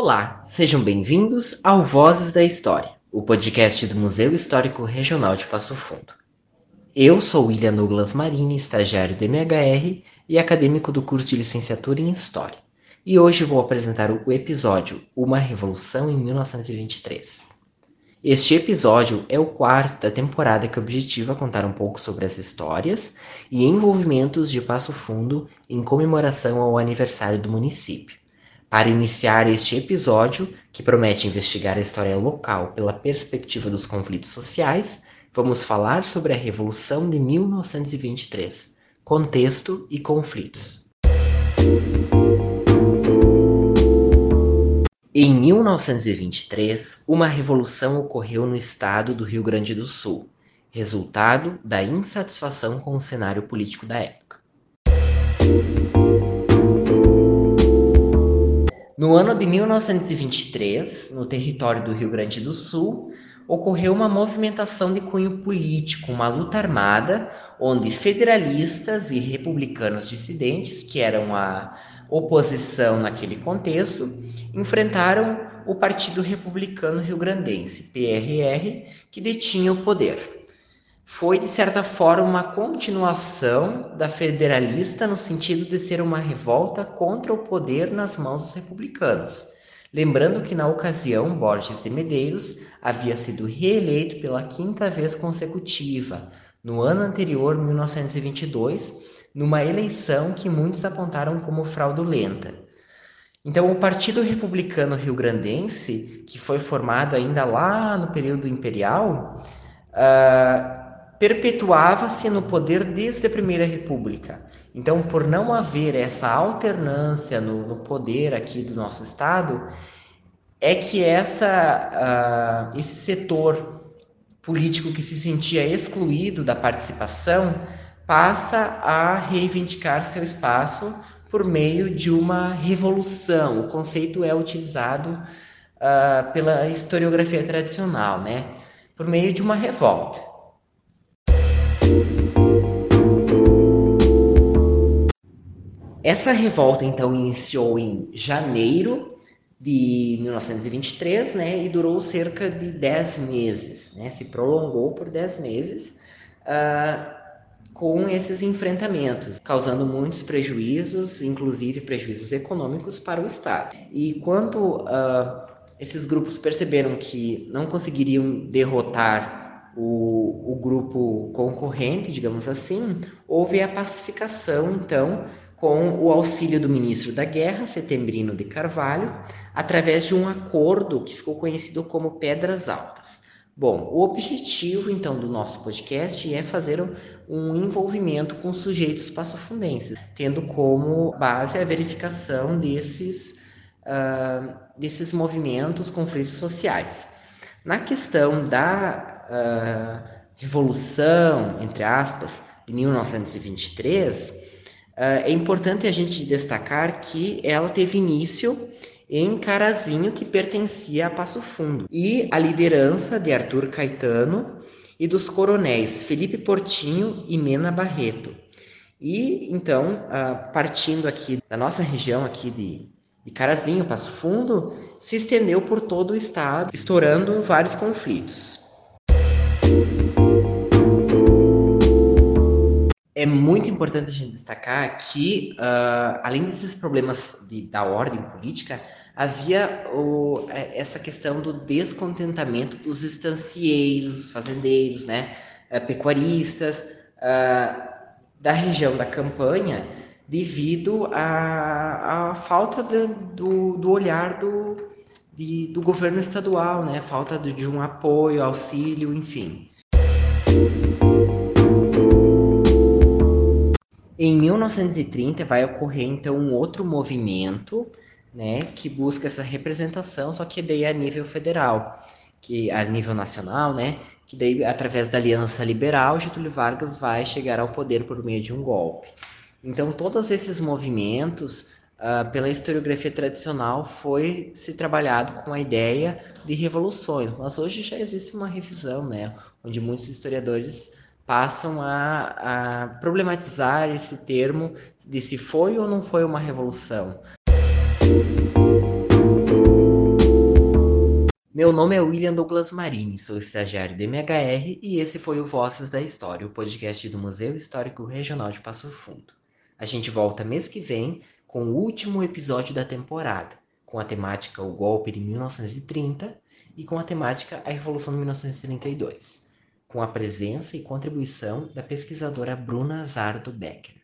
Olá, sejam bem-vindos ao Vozes da História, o podcast do Museu Histórico Regional de Passo Fundo. Eu sou William Douglas Marini, estagiário do MHR e acadêmico do curso de licenciatura em História. E hoje vou apresentar o episódio Uma Revolução em 1923. Este episódio é o quarto da temporada que objetiva contar um pouco sobre as histórias e envolvimentos de Passo Fundo em comemoração ao aniversário do município. Para iniciar este episódio, que promete investigar a história local pela perspectiva dos conflitos sociais, vamos falar sobre a Revolução de 1923, contexto e conflitos. Em 1923, uma revolução ocorreu no estado do Rio Grande do Sul, resultado da insatisfação com o cenário político da época. No ano de 1923, no território do Rio Grande do Sul, ocorreu uma movimentação de cunho político, uma luta armada, onde federalistas e republicanos dissidentes, que eram a oposição naquele contexto, enfrentaram o Partido Republicano Rio-Grandense, PRR, que detinha o poder. Foi, de certa forma, uma continuação da federalista no sentido de ser uma revolta contra o poder nas mãos dos republicanos. Lembrando que, na ocasião, Borges de Medeiros havia sido reeleito pela quinta vez consecutiva, no ano anterior, 1922, numa eleição que muitos apontaram como fraudulenta. Então, o Partido Republicano Rio-Grandense, que foi formado ainda lá no período imperial, uh, perpetuava-se no poder desde a Primeira República. Então, por não haver essa alternância no, no poder aqui do nosso Estado, é que essa, uh, esse setor político que se sentia excluído da participação passa a reivindicar seu espaço por meio de uma revolução. O conceito é utilizado uh, pela historiografia tradicional, né? Por meio de uma revolta. Essa revolta então iniciou em janeiro de 1923, né, e durou cerca de 10 meses, né, se prolongou por 10 meses. Uh, com esses enfrentamentos, causando muitos prejuízos, inclusive prejuízos econômicos para o Estado. E quando uh, esses grupos perceberam que não conseguiriam derrotar o, o grupo concorrente, digamos assim, houve a pacificação, então, com o auxílio do ministro da Guerra, Setembrino de Carvalho, através de um acordo que ficou conhecido como Pedras Altas. Bom, o objetivo então do nosso podcast é fazer um envolvimento com sujeitos passofundenses, tendo como base a verificação desses, uh, desses movimentos, conflitos sociais. Na questão da uh, Revolução, entre aspas, de 1923, uh, ah, é importante a gente destacar que ela teve início em Carazinho, que pertencia a Passo Fundo, e a liderança de Arthur Caetano e dos coronéis Felipe Portinho e Mena Barreto. E então, partindo aqui da nossa região aqui de, de Carazinho, Passo Fundo, se estendeu por todo o estado, estourando vários conflitos. É muito importante a gente destacar que, uh, além desses problemas de, da ordem política, havia o, é, essa questão do descontentamento dos estancieiros, fazendeiros, né, é, pecuaristas uh, da região da campanha, devido à, à falta de, do, do olhar do, de, do governo estadual, né, falta de, de um apoio, auxílio, enfim. Em 1930 vai ocorrer então um outro movimento né, que busca essa representação, só que daí a nível federal, que a nível nacional, né, que daí através da Aliança Liberal, Getúlio Vargas vai chegar ao poder por meio de um golpe. Então todos esses movimentos, uh, pela historiografia tradicional, foi se trabalhado com a ideia de revoluções, mas hoje já existe uma revisão, né, onde muitos historiadores passam a, a problematizar esse termo de se foi ou não foi uma revolução. Meu nome é William Douglas Marini, sou estagiário do MHR e esse foi o Vozes da História, o podcast do Museu Histórico Regional de Passo Fundo. A gente volta mês que vem com o último episódio da temporada, com a temática O Golpe de 1930 e com a temática A Revolução de 1932, com a presença e contribuição da pesquisadora Bruna Zardo Becker.